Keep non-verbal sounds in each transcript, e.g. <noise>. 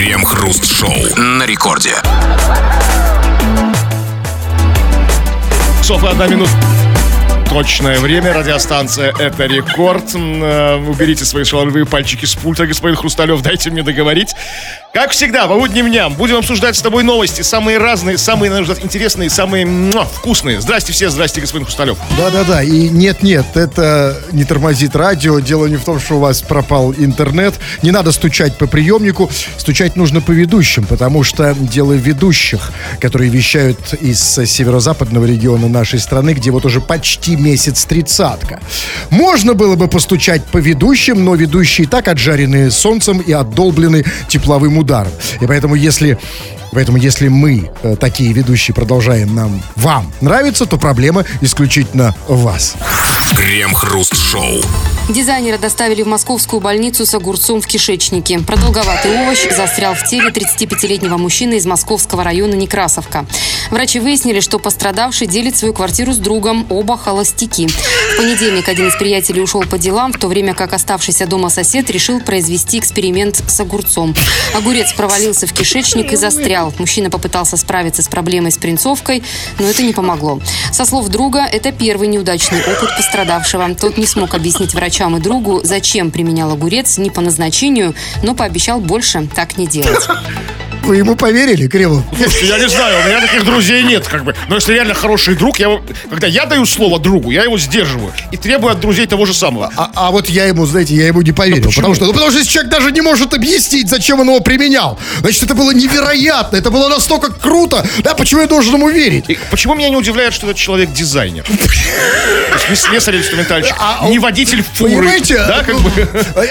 Крем-хруст-шоу на рекорде. Часов и одна минута. Точное время, радиостанция «Это рекорд». Э, Уберите свои шаловые пальчики с пульта, господин Хрусталев, дайте мне договорить. Как всегда, по будним дням будем обсуждать с тобой новости, самые разные, самые, на мой взгляд, интересные, самые муа, вкусные. Здрасте все, здрасте, господин Хрусталев. Да-да-да, и нет-нет, это не тормозит радио. Дело не в том, что у вас пропал интернет. Не надо стучать по приемнику, стучать нужно по ведущим, потому что дело ведущих, которые вещают из северо-западного региона нашей страны, где вот уже почти месяц тридцатка. Можно было бы постучать по ведущим, но ведущие так отжаренные солнцем и отдолблены тепловым ударом. И поэтому если Поэтому, если мы, э, такие ведущие, продолжаем нам, вам нравиться, то проблема исключительно в вас. Крем-хруст-шоу. Дизайнера доставили в московскую больницу с огурцом в кишечнике. Продолговатый овощ застрял в теле 35-летнего мужчины из московского района Некрасовка. Врачи выяснили, что пострадавший делит свою квартиру с другом, оба холостяки. В понедельник один из приятелей ушел по делам, в то время как оставшийся дома сосед решил произвести эксперимент с огурцом. Огурец провалился в кишечник и застрял. Мужчина попытался справиться с проблемой с принцовкой, но это не помогло. Со слов друга, это первый неудачный опыт пострадавшего. Тот не смог объяснить врачам и другу, зачем применял огурец не по назначению, но пообещал больше так не делать. Вы ему поверили, Кремов? Слушайте, я не знаю, у меня таких друзей нет, как бы. Но если реально хороший друг, я, когда я даю слово другу, я его сдерживаю и требую от друзей того же самого. А, а вот я ему, знаете, я ему не поверил. почему? потому что, ну, потому что если человек даже не может объяснить, зачем он его применял, значит, это было невероятно, это было настолько круто. Да, почему я должен ему верить? И почему меня не удивляет, что этот человек дизайнер? То есть не слесарь-инструментальщик, А, не водитель фуры. Понимаете? Да, как бы.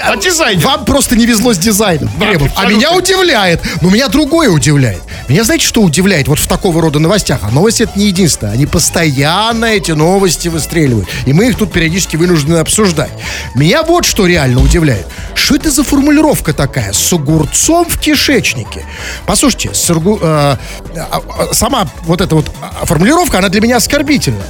А дизайнер. Вам просто не везло с дизайном, Да. А меня удивляет. Но меня другое удивляет. Меня знаете, что удивляет вот в такого рода новостях? А новости это не единственное. Они постоянно эти новости выстреливают. И мы их тут периодически вынуждены обсуждать. Меня вот что реально удивляет. Что это за формулировка такая? С огурцом в кишечнике. Послушайте, с огу- э, а, а, сама вот эта вот формулировка, она для меня оскорбительна.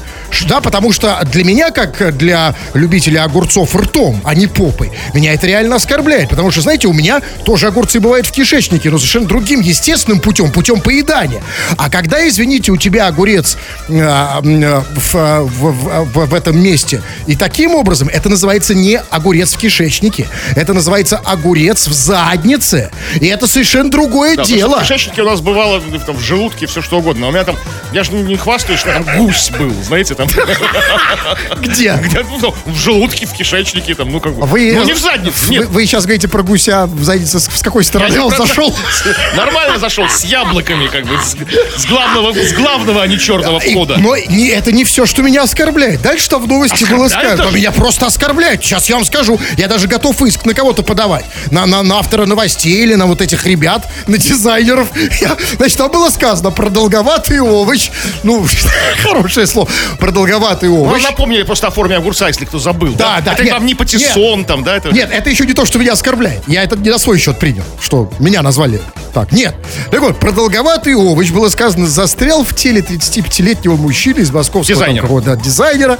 Да, потому что для меня, как для любителя огурцов ртом, а не попой, меня это реально оскорбляет. Потому что, знаете, у меня тоже огурцы бывают в кишечнике, но совершенно другим естественным путем, путем поедания. А когда, извините, у тебя огурец э, э, в, э, в- в- в- этом месте, и таким образом, это называется не огурец в кишечнике, это называется огурец в заднице. И это совершенно другое Да, дело. в кишечнике у нас бывало в- там, в желудке все что угодно. У меня там, я же не, хвастаюсь, что там гусь был, знаете, там. <laughs> Где? <laughs> Где-то, ну, в желудке, в кишечнике, там, ну как бы. Вы, ну не в заднице, Вы, нет. вы сейчас говорите про гуся в заднице. С, какой стороны он зашел? <laughs> Нормально зашел, с яблоками, как бы, с, с главного, с главного, а не черного И- входа. но не, это не все, что меня оскорбляет. Дальше что в новости было сказано. Меня просто оскорбляет. Сейчас я вам скажу. Я даже готов иск на кого-то подавать. На, на, на автора новостей или на вот этих ребят, на дизайнеров. Я- значит, там было сказано продолговатый овощ. Ну, <laughs> хорошее слово. Продолговатый Ну, овощ. напомнили просто о форме огурца, если кто забыл. Да, да, Это нет, вам не патиссон, там, да? Это... Нет, это еще не то, что меня оскорбляет. Я это не на свой счет принял, что меня назвали так. Нет. Так вот, продолговатый овощ, было сказано, застрял в теле 35-летнего мужчины из московского там Дизайнера. какого-то дизайнера.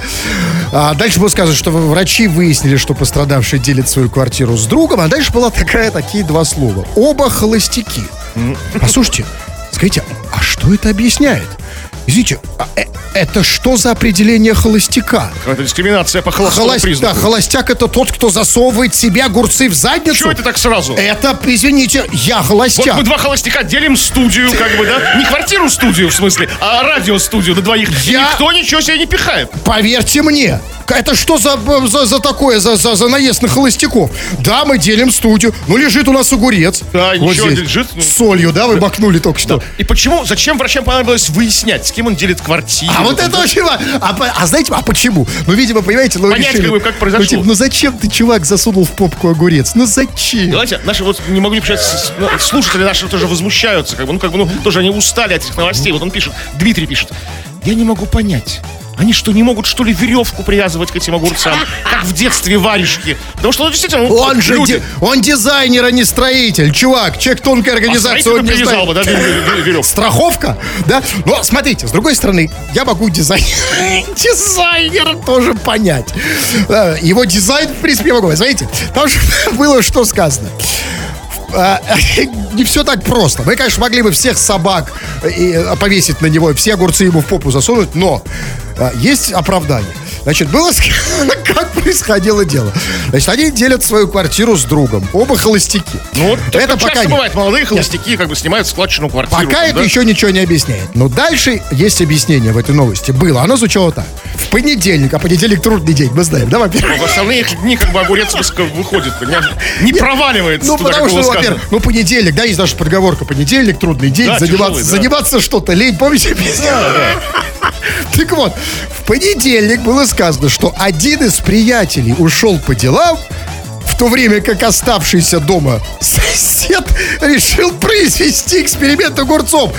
А дальше было сказано, что врачи выяснили, что пострадавший делит свою квартиру с другом. А дальше была такая, такие два слова. Оба холостяки. Послушайте, скажите, а что это объясняет? Извините, а э- это что за определение холостяка? Это дискриминация по холостому Холост- признаку. да, холостяк это тот, кто засовывает себе огурцы в задницу. Чего это так сразу? Это, извините, я Вот холостяк. мы два холостяка делим студию, как бы, да? Не квартиру-студию, в смысле, а радиостудию на двоих. И Я- Никто ничего себе не пихает. Поверьте мне, это что за, за, за такое, за, за, за наезд на холостяков? Да, мы делим студию. Ну, лежит у нас огурец. Да, ничего, здесь. лежит, ну. С солью, да, вы бакнули только что. И почему, зачем врачам понадобилось выяснять, с кем он делит квартиру? А вот это очень важно. А, а знаете, а почему? Ну, видимо, понимаете, ну, Понять, решили- как бы, как произошло. Ну, типа, ну, зачем ты, чувак, засунул в попку огурец? Ну, зачем? Давайте, наши вот не могу не писать, слушатели наши тоже возмущаются, как бы, ну, как бы, ну, тоже они устали от этих новостей. Вот он пишет, Дмитрий пишет, я не могу понять, они что, не могут, что ли, веревку привязывать к этим огурцам, как в детстве варежки? Потому что, ну, действительно, ну, Он же люди... ди- он дизайнер, а не строитель. Чувак, человек тонкой А организации, строитель он не бы, да, веревку. Страховка, да? Но смотрите, с другой стороны, я могу дизайн... <laughs> дизайнера тоже понять. Э, Его дизайн, в принципе, я могу. Смотрите, там же <laughs> было что сказано. А, <laughs> не все так просто. Мы, конечно, могли бы всех собак и, а, повесить на него, все огурцы ему в попу засунуть, но а, есть оправдание. Значит, было <laughs> как происходило дело. Значит, они делят свою квартиру с другом. Оба холостяки. Ну, вот это пока не... бывает. Молодые холостяки как бы снимают складчину квартиру. Пока там, это да? еще ничего не объясняет. Но дальше есть объяснение в этой новости. Было. Оно звучало так. В понедельник, а понедельник трудный день, мы знаем, да, во-первых? В остальные дни как бы огурец выходит, не, не проваливается. Ну, туда, потому что, во-первых, ну, понедельник, да, есть наша подговорка. Понедельник, трудный день, Да, заниматься, тяжелый, да. заниматься что-то, лень, помните песню? Так вот, в понедельник было сказано, что один из приятелей ушел по делам, в то время как оставшийся дома сосед решил произвести эксперимент огурцом.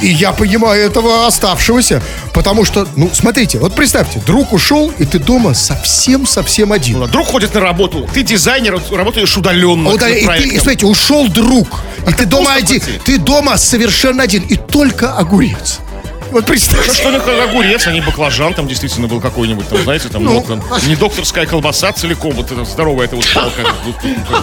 И я понимаю этого оставшегося, потому что, ну, смотрите, вот представьте, друг ушел, и ты дома совсем-совсем один. Ну, Друг ходит на работу, ты дизайнер, работаешь удаленно. Над и, ты, и смотрите, ушел друг, и ты дома один, ты дома совершенно один, и только огурец. Вот представьте. Ну, что не как огурец, а не баклажан, там действительно был какой-нибудь, там, знаете, там, Ну, ну, там, не докторская колбаса целиком, вот это здоровая, это вот палка. вот, вот,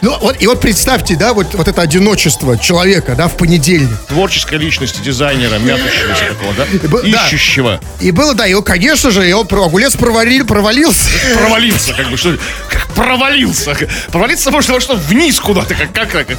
ну, вот, и вот представьте, да, вот, вот это одиночество человека, да, в понедельник. Творческой личности дизайнера, мятущегося такого, да? Ищущего. И было, да, его, конечно же, его огурец провалил, провалился. Провалился, как бы, что как провалился. Провалиться может во что вниз куда-то, как, как, как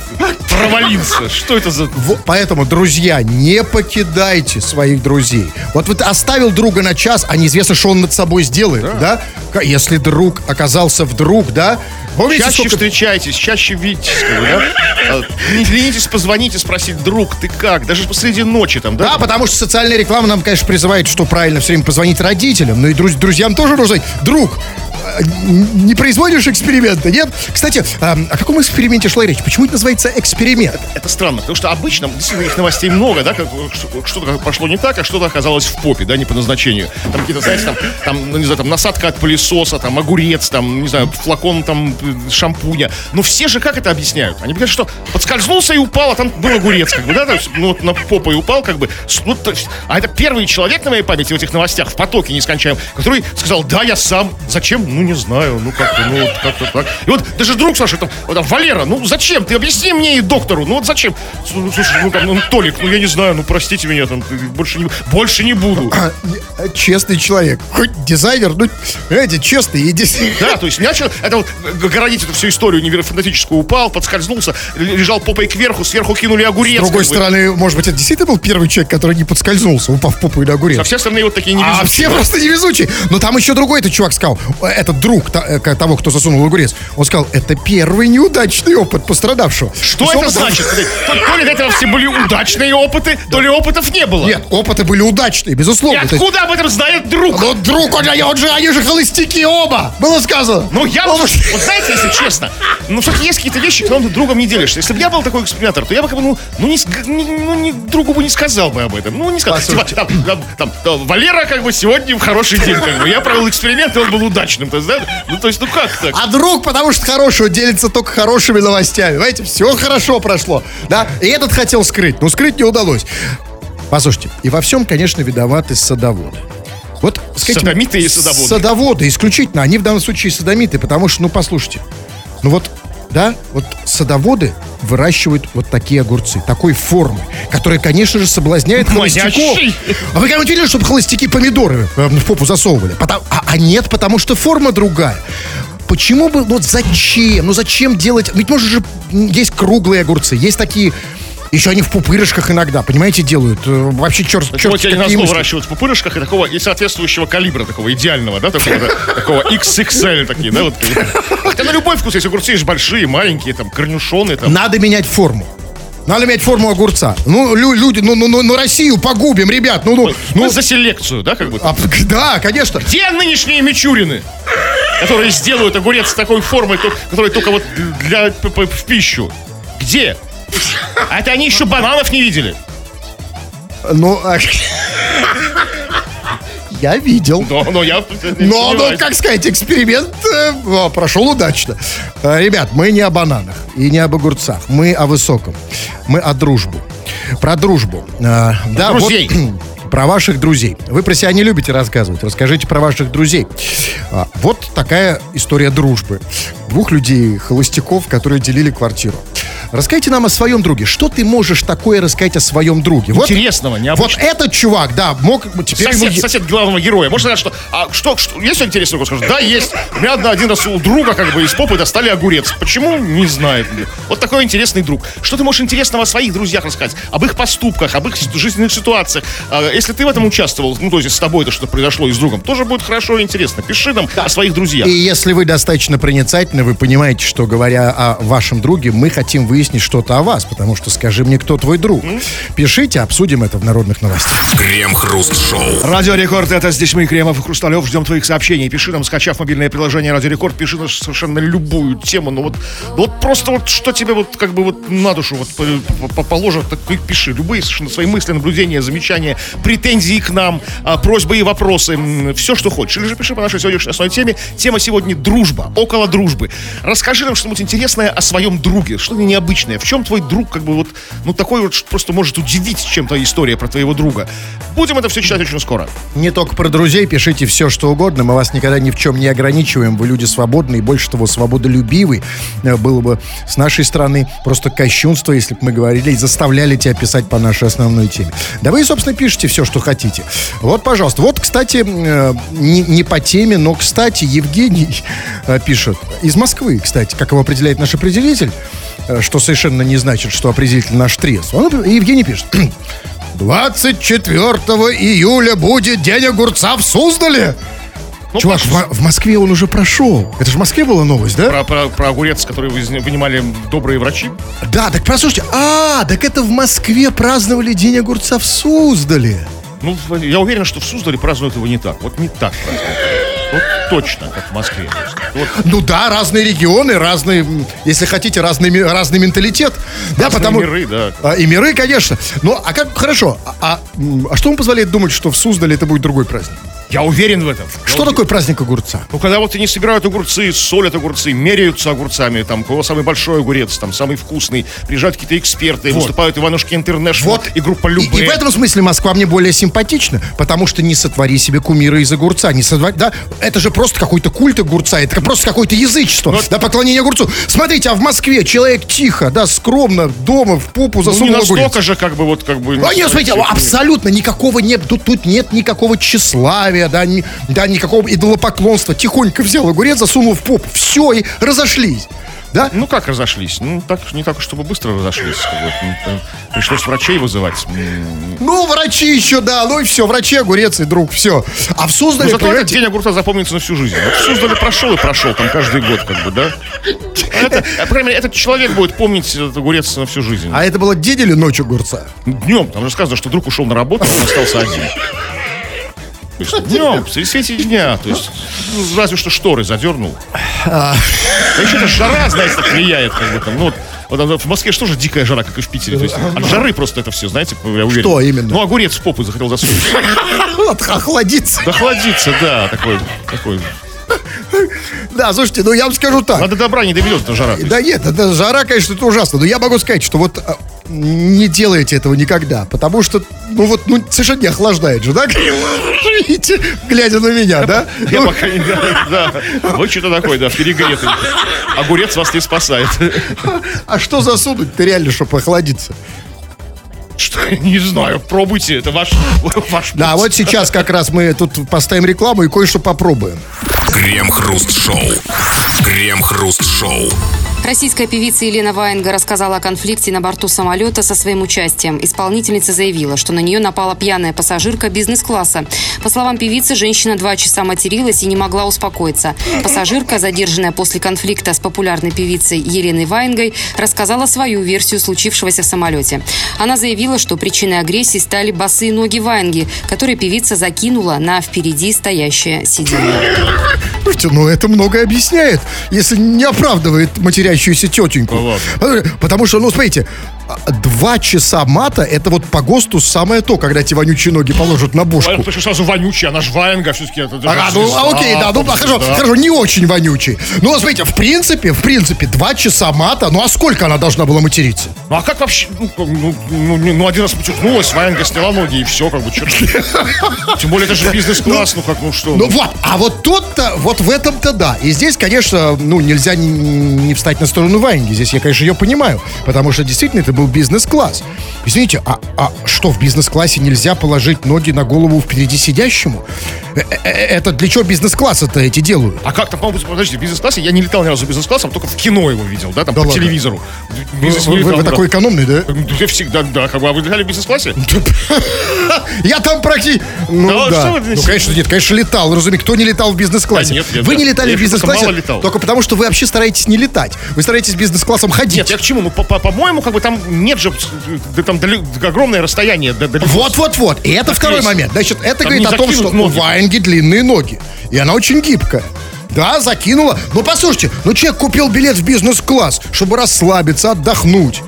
провалился. Что это за... Поэтому, друзья, не покидайте своих друзей. Вот вот оставил друга на час, а неизвестно, что он над собой сделает, да? К- Если друг оказался вдруг, да? Помните, Чаще сколько- встречайтесь, чаще видитесь, как бы, да? А, Не ленитесь позвонить и спросить, друг, ты как? Даже посреди ночи там, да? Да, потому что социальная реклама нам, конечно, призывает, что правильно все время позвонить родителям, но и друз- друзьям тоже нужно. Друг, э, не производишь эксперимента, нет? Кстати, а, о каком эксперименте шла речь? Почему это называется эксперимент? Это странно, потому что обычно действительно их новостей много, да, как, что- что-то пошло не так, а что-то оказалось в попе, да, не по назначению. Там какие-то, знаете, там, там, ну, не знаю, там насадка от пылесоса, там огурец, там, не знаю, флакон там э, шампуня. Но все же как это объясняют? Они говорят, что подскользнулся и упал, а там был огурец, как бы, да, есть, ну, вот на попу и упал, как бы. С- ну, а это первый человек на моей памяти в этих новостях, в потоке нескончаемом, который сказал, да, я сам. Зачем? Ну, не знаю, ну, как-то, ну, вот как-то так. И вот даже друг Саша, там, вот там, Валера, ну, зачем? Ты объясни мне и доктору, ну, вот зачем? Ну, Слушай, ну, там, ну, Толик, ну, я не знаю, ну, простите меня, там, больше не, больше не буду. А, э, Честный человек. Хоть дизайнер, ну, знаете, честный и дис- Да, то есть начал, это вот городить эту всю историю невероятно упал, подскользнулся, лежал попой кверху, сверху кинули огурец. С другой как бы. стороны, может быть, это действительно был первый человек, который не подскользнулся, упав в попу и на огурец. А все остальные вот такие А невезучие. все просто невезучие. Но там еще другой этот чувак сказал, этот друг э, того, кто засунул огурец, он сказал, это первый неудачный опыт пострадавшего. Что это значит? То, то ли до этого все были удачные опыты, то ли опытов не было. Нет, опыты были удачные, И безусловно. Есть- откуда об этом знает друг? Ну, друг, он, же- он же, они же холостяки оба, было сказано. Ну, я, Он <laughs> вот, знаете, если честно, ну, все-таки есть какие-то вещи, которым ты другом не делишься. Если бы я был такой экспериментатор, то я бы, как бы, ну, ну, не, не- ну, не- другу бы не сказал бы об этом. Ну, не сказал. Типа, там, там, там, там, Валера, как бы, сегодня в хороший день, как бы. Я провел эксперимент, и он был удачным. То есть, да? Ну, то есть, ну, как так? А друг, потому что хорошего делится только хорошими новостями. Понимаете, все хорошо прошло. Да? И этот хотел скрыть, но скрыть не удалось. Послушайте, и во всем, конечно, виноваты садоводы. Вот, скажите, Садомиты и садоводы. Садоводы, исключительно. Они в данном случае садомиты, потому что, ну, послушайте. Ну вот, да, вот садоводы выращивают вот такие огурцы, такой формы, которая, конечно же, соблазняет холостяков. А вы когда-нибудь видели, чтобы холостяки помидоры э, в попу засовывали? А, а нет, потому что форма другая. Почему бы, вот зачем? Ну зачем делать? Ведь может же, есть круглые огурцы, есть такие, еще они в пупырышках иногда, понимаете, делают. Э, Вообще черт, черт, вот, назло мысли. выращивают в пупырышках и такого, и соответствующего калибра, такого идеального, да, такого, да, такого XXL такие, да, вот. Хотя на любой вкус есть огурцы, есть большие, маленькие, там, корнюшоны, там. Надо менять форму. Надо менять форму огурца. Ну, лю- люди, ну, ну, ну, ну, Россию погубим, ребят. Ну, ну, Мы ну. за селекцию, да, как бы. а, да, конечно. Где нынешние мичурины, которые сделают огурец такой формой, то- которая только вот для в пищу? Где? А это они еще бананов не видели. Ну, а- <laughs> я видел. Но, но я... не Но, ну, как сказать, эксперимент э, прошел удачно. Э, Ребят, мы не о бананах и не об огурцах. Мы о высоком. Мы о дружбу. Про дружбу. Э, да, вот, друзей. <clears throat> про ваших друзей. Вы про себя не любите рассказывать. Расскажите про ваших друзей. А, вот такая история дружбы. Двух людей, холостяков, которые делили квартиру. Расскажите нам о своем друге. Что ты можешь такое рассказать о своем друге? Вот, Интересного, вот необычного. этот чувак, да, мог... Теперь Сосед, ему- сосед главного героя. Можно сказать, что, а что, что есть интересный скажу? Да, есть. У меня один раз у друга как бы из попы достали огурец. Почему? Не знаю. Вот такой интересный друг. Что ты можешь интересного о своих друзьях рассказать? Об их поступках, об их жизненных ситуациях. А, Если ты в этом участвовал, ну, то есть с тобой это что произошло и с другом, тоже будет хорошо и интересно. Пиши нам о своих друзьях. И если вы достаточно проницательны, вы понимаете, что говоря о вашем друге, мы хотим выяснить что-то о вас, потому что скажи мне, кто твой друг. Пишите, обсудим это в народных новостях. Крем-хруст-шоу. Радио Рекорд, это здесь мы, Кремов и Хрусталев. Ждем твоих сообщений. Пиши нам, скачав мобильное приложение Радио Рекорд, пиши на совершенно любую тему. Ну вот, ну вот просто вот что тебе вот как бы вот на душу вот по- по- положат, так и пиши. Любые совершенно свои мысли, наблюдения, замечания, претензии к нам, а, просьбы и вопросы. Все, что хочешь. Или же пиши по нашей сегодняшней основной теме. Тема сегодня дружба, около дружбы. Расскажи нам что-нибудь интересное о своем друге, что-то необычное. В чем твой друг как бы вот, ну такой вот просто может удивить чем-то история про твоего друга. Будем это все читать очень скоро. Не только про друзей, пишите все, что угодно. Мы вас никогда ни в чем не ограничиваем. Вы люди свободные, больше того, свободолюбивый. Э, Было бы с нашей стороны просто кощунство, если бы мы говорили и заставляли тебя писать по нашей основной теме. Да вы, собственно, пишите все, что хотите. Вот, пожалуйста. Вот, кстати, э, не, не по теме, но, кстати, Евгений э, пишет. Из Москвы, кстати, как его определяет наш определитель, что совершенно не значит, что определитель наш трезв. Он, Евгений пишет. <clears throat> 24 июля будет день огурца в Суздале. Ну, Чувак, в, в Москве он уже прошел. Это же в Москве была новость, да? Про, про, про огурец, который вы- вынимали добрые врачи. Да, так послушайте. А, так это в Москве праздновали день огурца в Суздале. Ну, я уверен, что в Суздале празднуют его не так. Вот не так празднуют. Вот точно, как в Москве. Вот Ну да, разные регионы, разные, если хотите, разный, разный менталитет. Да, Разные потому... миры, да. А, и миры, конечно. Ну, а как, хорошо, а, а, а что вам позволяет думать, что в Суздале это будет другой праздник? Я уверен в этом. Я Что уверен. такое праздник огурца? Ну, когда вот они собирают огурцы, солят огурцы, меряются огурцами, там, у кого самый большой огурец, там, самый вкусный, приезжают какие-то эксперты, выступают Иванушки Интернешнл Вот. и группа И, Любэ. и в этом смысле Москва мне более симпатична, потому что не сотвори себе кумира из огурца. Не сотвори, да, это же просто какой-то культ огурца, это просто какое-то язычество, Но- да, поклонение огурцу. Смотрите, а в Москве человек тихо, да, скромно, дома, в попу ну, не засунул огурец. же, как бы, вот, как бы... А нет, смотрите, абсолютно никакого нет, тут, тут нет никакого тщеславия, да, ни- да, никакого идолопоклонства. Тихонько взял огурец, засунул в попу, все, и разошлись. Да? Ну, как разошлись? Ну, так, не так, чтобы быстро разошлись. там Пришлось врачей вызывать. Ну, врачи еще, да, ну и все, врачи, огурец и друг, все. А в Суздале, Ну, зато этот понимаете, день огурца запомнится на всю жизнь. Вот в Суздале прошел и прошел, там каждый год, как бы, да? А это, по крайней мере, этот человек будет помнить этот огурец на всю жизнь. А это было день или ночь огурца? Днем, там же сказано, что друг ушел на работу, а он остался один. Днем, при свете дня, то есть ну, разве что шторы задернул. А еще эта жара, знаете, так влияет, как бы там, ну, вот, вот в Москве же дикая жара, как и в Питере. То есть от жары просто это все, знаете, я уверен. Что именно? Ну, огурец в попу захотел засунуть. <laughs> Вот, охладиться. Да хладится, да, такой, такой. Да, слушайте, ну я вам скажу так. Надо добра не доведет эта жара. Да нет, это жара, конечно, это ужасно. Но я могу сказать, что вот а, не делайте этого никогда. Потому что, ну вот, ну, совершенно не охлаждает же, да? Видите, глядя на меня, да? Я пока не... Да, вы что-то такой, да, перегретый. Огурец вас не спасает. А что засунуть-то реально, чтобы охладиться? Что, не знаю, пробуйте, это ваш, ваш Да, вот сейчас как раз мы тут поставим рекламу и кое-что попробуем. Крем-хруст-шоу. Крем-хруст-шоу. Российская певица Елена Ваенга рассказала о конфликте на борту самолета со своим участием. Исполнительница заявила, что на нее напала пьяная пассажирка бизнес-класса. По словам певицы, женщина два часа материлась и не могла успокоиться. Пассажирка, задержанная после конфликта с популярной певицей Еленой Ваенгой, рассказала свою версию случившегося в самолете. Она заявила, что причиной агрессии стали босые ноги Ваенги, которые певица закинула на впереди стоящее сиденье. Ну это многое объясняет, если не оправдывает матерящуюся тетеньку. Ну, Э, Потому что, ну, смотрите, два часа мата, это вот по ГОСТу самое то, когда эти вонючие ноги положат на. Ваенга, почему сразу вонючий? Она ж Ваенга все-таки. Это, это же ну, а, окей, да, ну, хорошо, поп-звезда. хорошо, не очень вонючий. Ну, смотрите, в принципе, в принципе, два часа мата, ну, а сколько она должна была материться? Ну а как вообще? Ну, ну, ну, ну, ну, один раз потюкнулась, Ваенга сняла ноги и все, как бы, что <laughs> Тем более, это же бизнес-класс, ну как, ну что? Ну, вот, а вот тут-то, вот в этом-то да. И здесь, конечно, ну, нельзя не, не встать на сторону Ваенги. Здесь я, конечно, ее понимаю, потому что действительно это был бизнес-класс. Извините, а, а что, в бизнес-классе нельзя положить ноги на голову впереди сидящему? Э, э, э, Это для чего бизнес-классы-то эти делают? А как там, по-моему, подождите, в бизнес-классе, я не летал ни разу бизнес-классом, только в кино его видел, да, там Да по ладно? телевизору. В Вы, бизнес не вы- вы разу. такой экономный, да? Ну, Я всегда, да, как бы, а вы летали в бизнес-классе? <laughs> Я там практически... Ну, Да, вы Ну, конечно, нет, конечно, летал. Разумеется, кто не летал в бизнес-классе? Вы не летали в бизнес-классе только потому, что вы вообще стараетесь не летать. Вы стараетесь бизнес-классом ходить. Нет, я к чему? Ну, по- по- по-моему, как бы там нет же, да, там дали- огромное расстояние. до- далеко. Вот-вот-вот. И это второй есть. момент. Значит, это Там говорит о том, что у ноги. Ваенги длинные ноги. И она очень гибкая. Да, закинула. Ну, послушайте, ну человек купил билет в бизнес-класс, чтобы расслабиться, отдохнуть.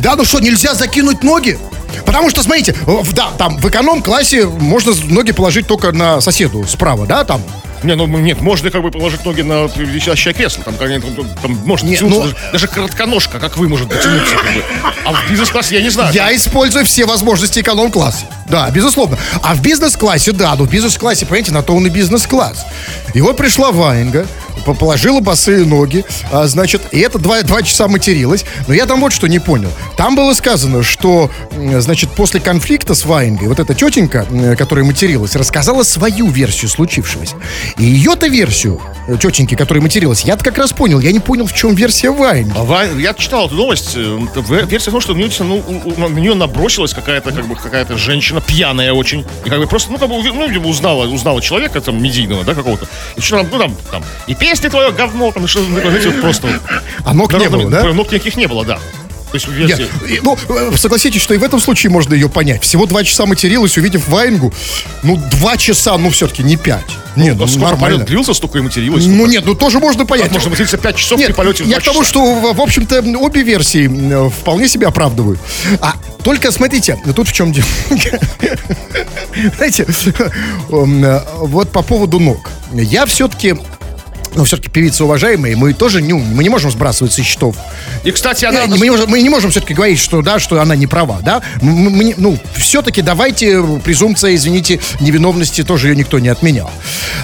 Да, ну что, нельзя закинуть ноги? Потому что, смотрите, в- да, там в эконом-классе можно ноги положить только на соседу справа, да, там. Не, ну нет, можно как бы положить ноги на висящее кресло. Там, там, там может Не, дотянуться, ну- даже, даже коротконожка, как вы, может дотянуться. Как бы. А в бизнес-классе я не знаю. Я использую все возможности эконом-класса. Да, безусловно. А в бизнес-классе, да, ну в бизнес-классе, понимаете, на то он и бизнес-класс. И вот пришла Ваенга, по- положила босые ноги, а, значит, и это два, два часа материлась. Но я там вот что не понял. Там было сказано, что, значит, после конфликта с Ваенгой, вот эта тетенька, которая материлась, рассказала свою версию случившегося. И ее-то версию, э, тетеньки, которая материлась, я-то как раз понял. Я не понял, в чем версия Ваенги. А Ва- Я читал эту новость. э, в- Версия в том, что нее, ну, у- у- на нее набросилась какая-то, как бы, какая-то женщина, пьяная очень. И как бы просто, ну, как бы, ну, видимо, узнала, узнала человека там медийного, да, какого-то. И что там, ну, там, там, и песни твое говно, там, и что, ну, знаете, вот просто. А ног не было, да? Ног никаких не было, да. То есть версия. ну, э, согласитесь, что и в этом случае можно ее понять. Всего два часа материлась, увидев Ваенгу. Ну, два часа, ну, все-таки не пять. Нет, А ну, сколько нормально. полет длился, столько и материлась. Ну, нет, ну, тоже можно понять. Как можно материться 5 часов Нет, при полете в я к тому, часа? что, в общем-то, обе версии э, вполне себя оправдывают. А только, смотрите, тут в чем дело. <laughs> Знаете, <laughs> э, вот по поводу ног. Я все-таки ну, все-таки певица уважаемая, мы тоже не, мы не можем сбрасывать со счетов. И, кстати, она... Не, мы, не можем, мы не можем все-таки говорить, что да, что она не права, да. Мы- мы ну, все-таки давайте презумпция, извините, невиновности тоже ее никто не отменял.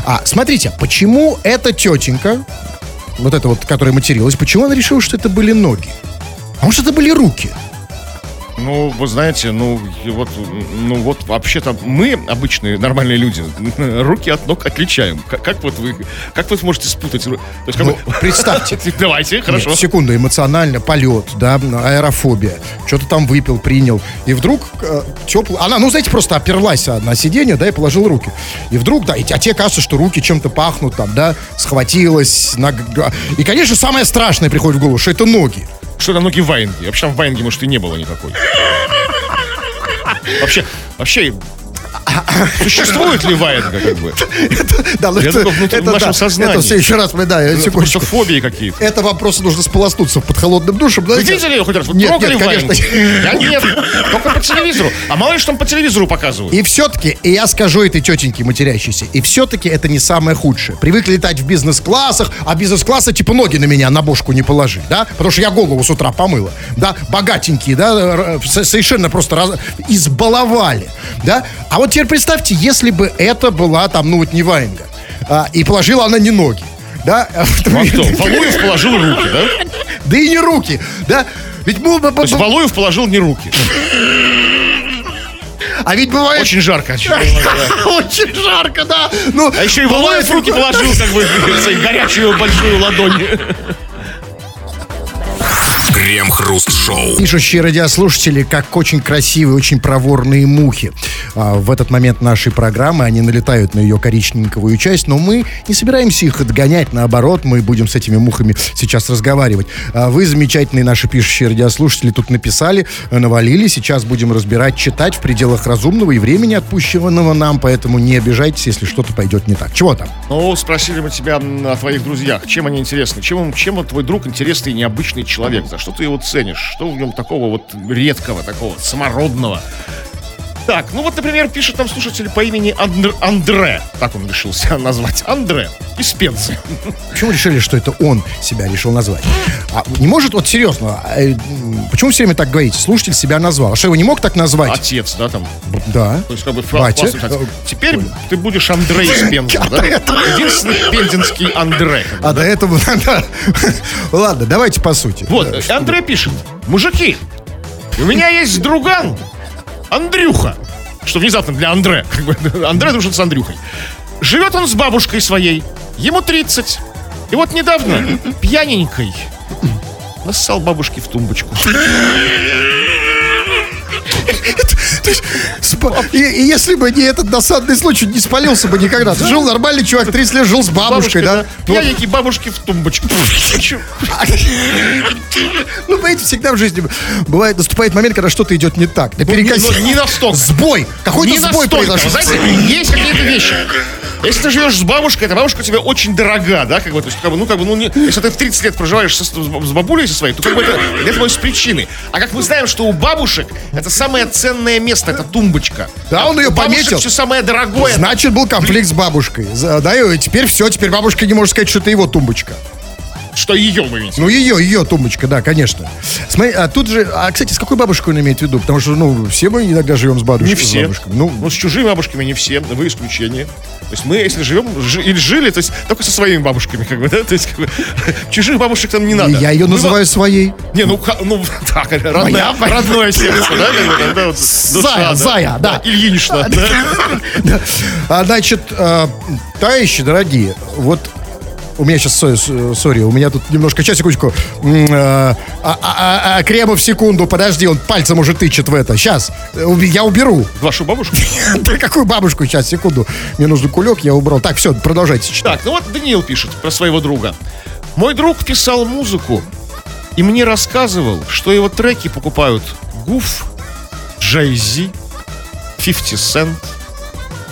А смотрите, почему эта тетенька, вот эта вот, которая материлась, почему она решила, что это были ноги? А может, это были руки? Ну, вы знаете, ну, вот, ну, вот вообще-то мы, обычные нормальные люди, <laughs> руки от ног отличаем. Как, как вот вы, как вы сможете спутать? То есть, как Ну, бы- <laughs> представьте. <laughs> Давайте, хорошо. Нет, секунду, эмоционально, полет, да, аэрофобия. Что-то там выпил, принял. И вдруг тепло... Она, ну, знаете, просто оперлась на сиденье, да, и положила руки. И вдруг, да, и, а тебе кажется, что руки чем-то пахнут, там, да, схватилась. на И, конечно, самое страшное приходит в голову, что это ноги. Что там ноги Ваенги? Вообще там Ваенги, может, и не было никакой. Вообще, вообще, существует ли Ваенга, как бы? <laughs> Да, ну, Я только внутри- в нашем сознании. Это все еще раз, мы, да, Это секундочку. фобии какие-то. Это вопросы нужно сполоснуться под холодным душем. Вы видели хоть раз? Вы Нет, трогали нет. Ваенгу? Я нет, только по телевизору. А мало ли что там по телевизору показывают. И все-таки, и я скажу этой тетеньке матерящейся, и все-таки это не самое худшее. Привыкли летать в бизнес-классах, а бизнес-класса типа ноги на меня на бошку не положи, да? Потому что я голову с утра помыла, да? Богатенькие, да? Со- Совершенно просто раз- избаловали, да? А вот теперь представьте, если бы это была там, ну вот не Ваенга, а, и положила она не ноги, да? <laughs> А кто? Валуев положил руки, да? Да и не руки, да? Ведь мы, То есть Валуев положил не руки. а ведь бывает Очень жарко. очень <laughs> жарко, да. Ну, А еще и Валуев руки положил, как бы, <laughs> горячую большую ладонь. Крем-хруст-шоу. Пишущие радиослушатели, как очень красивые, очень проворные мухи. А, в этот момент нашей программы они налетают на ее коричневую часть, но мы не собираемся их отгонять, наоборот, мы будем с этими мухами сейчас разговаривать. А, вы, замечательные наши пишущие радиослушатели, тут написали, навалили, сейчас будем разбирать, читать в пределах разумного и времени, отпущенного нам, поэтому не обижайтесь, если что-то пойдет не так. Чего там? Ну, спросили мы тебя о твоих друзьях. Чем они интересны? Чем, чем твой друг интересный и необычный человек? За что ты его ценишь? Что в нем такого вот редкого, такого самородного? Так, ну вот, например, пишет нам слушатель по имени Андр- Андре. Так он решил себя назвать. Андре. Из Пензы. Почему решили, что это он себя решил назвать? А не может, вот серьезно, а, э, почему все время так говорите? Слушатель себя назвал. А что, его не мог так назвать? Отец, да, там. Да. То есть, как бы, Батя. Теперь ты будешь Андрей из Пензы, да? Единственный пензенский Андре. А до этого... <laughs> да. Ладно, давайте по сути. Вот, Андрей пишет. Мужики, у меня есть друган Андрюха. Что внезапно для Андре. Как бы, <laughs> Андре дружит с Андрюхой. Живет он с бабушкой своей. Ему 30. И вот недавно, <laughs> пьяненькой, <laughs> нассал бабушке в тумбочку. И, и если бы не этот досадный случай, не спалился бы никогда. Ты жил нормальный чувак, 30 лет жил с бабушкой, да? Ну, Пьяненький бабушки в тумбочку. Ну, понимаете, всегда в жизни бывает, наступает момент, когда что-то идет не так. На Ну, перекосе. не настолько. Сбой. Какой-то сбой произошел. Знаете, есть какие-то вещи. Если ты живешь с бабушкой, эта бабушка тебе очень дорога, да, как бы, то есть, как бы, ну, как бы, ну, не, если ты в 30 лет проживаешь со- с, бабулей со своей, то как бы это, для этого есть причины. А как мы знаем, что у бабушек это самое ценное место, это тумбочка. Да, он ее пометил. все самое дорогое. Значит, был конфликт с бабушкой. Да, и теперь все, теперь бабушка не может сказать, что это его тумбочка. Что ее вы видите. Ну, ее, ее тумбочка, да, конечно. Смотри, а тут же, а, кстати, с какой бабушкой он имеет в виду? Потому что, ну, все мы иногда живем с бабушкой. Не с все. бабушками. Ну, Ну, с чужими бабушками не все, вы исключение. То есть мы, если живем, жи- или жили, то есть только со своими бабушками, как бы, да, то есть как бы, <laughs> чужих бабушек там не надо. я ее Мы называю своей. Не, ну, ну <laughs> так, родная, Моя? <laughs> родное сердце, да, как бы, там, да, вот, душа, Зая, да. Зая, да. Ильинична, да. А, значит, э, товарищи дорогие, вот у меня сейчас, сори, у меня тут немножко, сейчас, секундочку. Э, а, а, а, а, Кремов, секунду, подожди, он пальцем уже тычет в это. Сейчас, я уберу. Вашу бабушку? <laughs> Да какую бабушку? Сейчас, секунду. Мне нужен кулек, я убрал. Так, все, продолжайте читать. Так, ну вот Даниил пишет про своего друга. Мой друг писал музыку и мне рассказывал, что его треки покупают Гуф, Джей Зи, 50 Cent.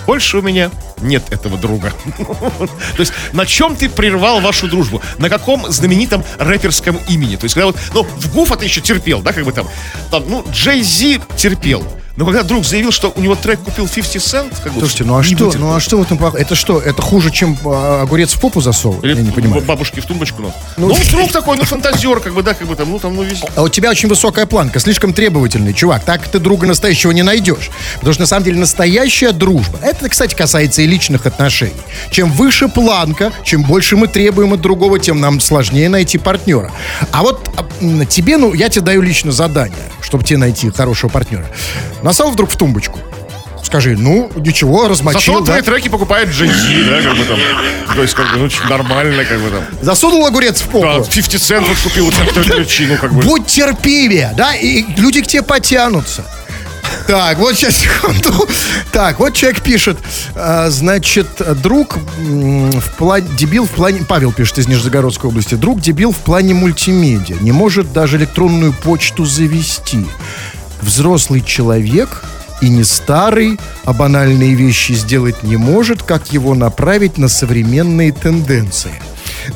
Больше у меня нет этого друга. <laughs> То есть на чем ты прервал вашу дружбу? На каком знаменитом рэперском имени? То есть когда вот, ну, в Гуфа ты еще терпел, да, как бы там, там ну, Джей Зи терпел. Но когда друг заявил, что у него трек купил 50 Cent, как бы... Слушайте, ну а что? вытерпел. Ну а что в этом плохого? Это что? Это хуже, чем а, огурец в попу засовывать? Или Я не понимаю. бабушки в тумбочку нос. Ну, <laughs> друг такой, ну, фантазер, как бы, да, как бы там, ну, там, ну, весь... А у тебя очень высокая планка, слишком требовательный, чувак. Так ты друга настоящего не найдешь. Потому что, на самом деле, настоящая дружба, это, кстати, касается и личных отношений. Чем выше планка, чем больше мы требуем от другого, тем нам сложнее найти партнера. А вот а, тебе, ну, я тебе даю лично задание, чтобы тебе найти хорошего партнера. Насал вдруг в тумбочку. Скажи, ну, ничего, размочил, Зато да? твои треки покупает Джей Зи, да, как бы там. То есть, как бы, ну, нормально, как бы там. Засунул огурец в попу. Да, 50 цент вот купил, вот ключи, ну, как бы. Будь терпимее, да, и люди к тебе потянутся. Так, вот сейчас, секунду. Так, вот человек пишет, а, значит, друг в плане, дебил в плане, Павел пишет из Нижегородской области, друг дебил в плане мультимедиа, не может даже электронную почту завести. Взрослый человек и не старый, а банальные вещи сделать не может, как его направить на современные тенденции.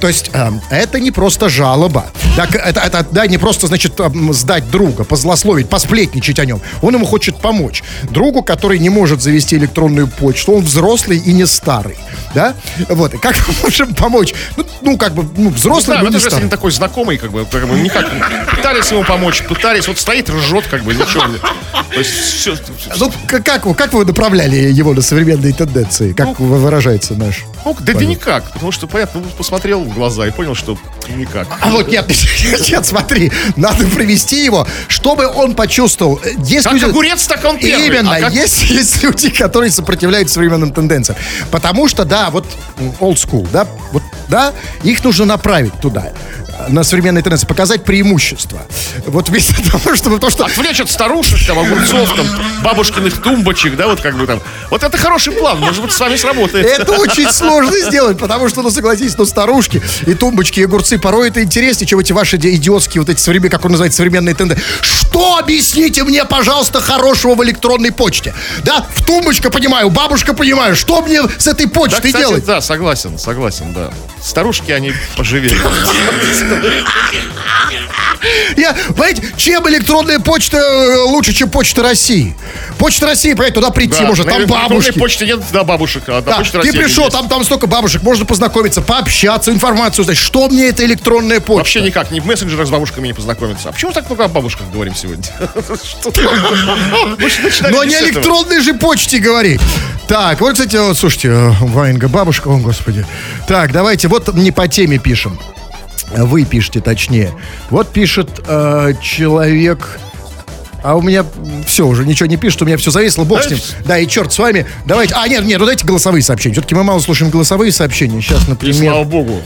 То есть э, это не просто жалоба. Так, это, это, да, не просто, значит, эм, сдать друга, позлословить, посплетничать о нем. Он ему хочет помочь. Другу, который не может завести электронную почту, он взрослый и не старый. Да? Вот. И как мы можем помочь? Ну, ну, как бы, ну, взрослый, Да, но это не же если старый. не такой знакомый, как бы, как бы никак. Пытались ему помочь, пытались, вот стоит, ржет, как бы, ничего. не- То есть, все, Ну, как, вы- как вы направляли его на современные тенденции? Как вы- выражается наш? ну, да, да никак, потому что, понятно, ну, посмотрел в глаза и понял, что никак. А вот нет, <laughs> нет, смотри, надо привести его, чтобы он почувствовал. Есть Как люди- огурец, так он первый. Именно, А как- есть, <laughs> есть люди, которые сопротивляются современным тенденциям. Потому что, да, вот old school, да, вот, да, их нужно направить туда, на современные тенденции, показать преимущества. Вот вместо <laughs> того, чтобы то, что... Отвлечь от старушек, там, огурцов, там, бабушкиных тумбочек, да, вот как бы там. Вот это хороший план, может быть, с вами сработает. Это очень сложно сделать, потому что, ну, согласитесь, ну, старушки и тумбочки, и огурцы, порой это интереснее, чем эти ваши иди- идиотские вот эти современные, как он называется, современные тенденции. Что, объясните мне, пожалуйста, хорошего в электронной почте? Да, в тумбочка понимаю, бабушка понимаю, что мне с этой Да, почтой кстати, делать? да, согласен, согласен, да. Старушки, они поживее. Я, понимаете, чем электронная почта э, лучше, чем почта России? Почта России, понимаете, туда прийти Да, можно, там бабушки. почте нет да, бабушек, а Да, почте ты России пришел, есть. там, там столько бабушек, можно познакомиться, пообщаться, информацию узнать. Что мне эта электронная почта? Вообще никак, ни в мессенджерах с бабушками не познакомиться. А почему так много о бабушках говорим сегодня? <laughs> Ты- Но не электронной же почте говори. Так, вот, кстати, вот, слушайте, э, Ваенга, бабушка, о, господи. Так, давайте, вот не по теме пишем. Вы пишете, точнее. Вот пишет э, человек... А у меня все, уже ничего не пишет, у меня все зависло, бог с ним. Да, и черт с вами. Давайте, а, нет, нет, ну дайте голосовые сообщения. Все-таки мы мало слушаем голосовые сообщения. Сейчас, И слава например... богу.